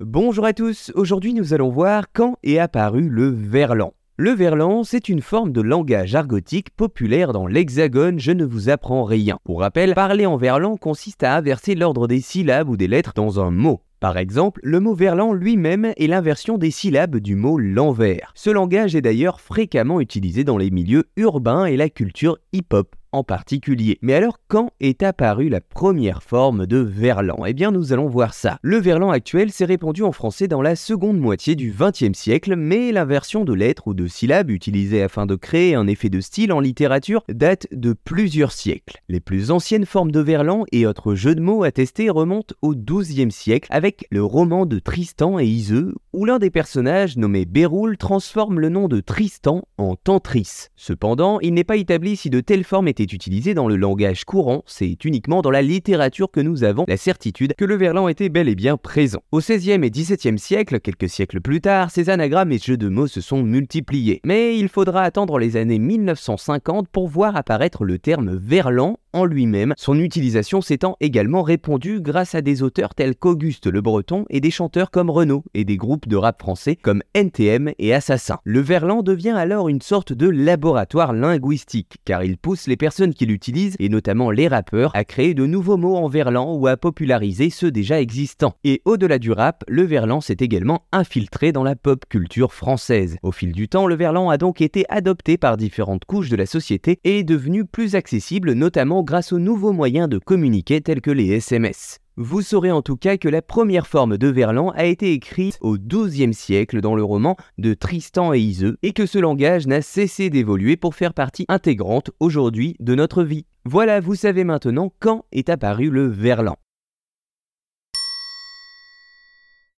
Bonjour à tous, aujourd'hui nous allons voir quand est apparu le verlan. Le verlan, c'est une forme de langage argotique populaire dans l'hexagone, je ne vous apprends rien. Pour rappel, parler en verlan consiste à inverser l'ordre des syllabes ou des lettres dans un mot. Par exemple, le mot verlan lui-même est l'inversion des syllabes du mot l'envers. Ce langage est d'ailleurs fréquemment utilisé dans les milieux urbains et la culture hip-hop particulier. Mais alors, quand est apparue la première forme de verlan? Eh bien, nous allons voir ça. Le verlan actuel s'est répandu en français dans la seconde moitié du XXe siècle, mais l'inversion de lettres ou de syllabes utilisées afin de créer un effet de style en littérature date de plusieurs siècles. Les plus anciennes formes de verlan et autres jeux de mots attestés remontent au XIIe siècle avec le roman de Tristan et Iseux, où l'un des personnages, nommé Béroul, transforme le nom de Tristan en Tantris. Cependant, il n'est pas établi si de telles formes étaient utilisées dans le langage courant, c'est uniquement dans la littérature que nous avons la certitude que le verlan était bel et bien présent. Au XVIe et XVIIe siècle, quelques siècles plus tard, ces anagrammes et jeux de mots se sont multipliés. Mais il faudra attendre les années 1950 pour voir apparaître le terme verlan en lui-même, son utilisation s'étant également répandue grâce à des auteurs tels qu'Auguste Le Breton et des chanteurs comme Renaud et des groupes de rap français comme NTM et Assassin. Le verlan devient alors une sorte de laboratoire linguistique car il pousse les personnes qui l'utilisent et notamment les rappeurs à créer de nouveaux mots en verlan ou à populariser ceux déjà existants. Et au-delà du rap, le verlan s'est également infiltré dans la pop culture française. Au fil du temps, le verlan a donc été adopté par différentes couches de la société et est devenu plus accessible notamment grâce aux nouveaux moyens de communiquer tels que les SMS. Vous saurez en tout cas que la première forme de verlan a été écrite au XIIe siècle dans le roman de Tristan et Iseux et que ce langage n'a cessé d'évoluer pour faire partie intégrante aujourd'hui de notre vie. Voilà, vous savez maintenant quand est apparu le verlan.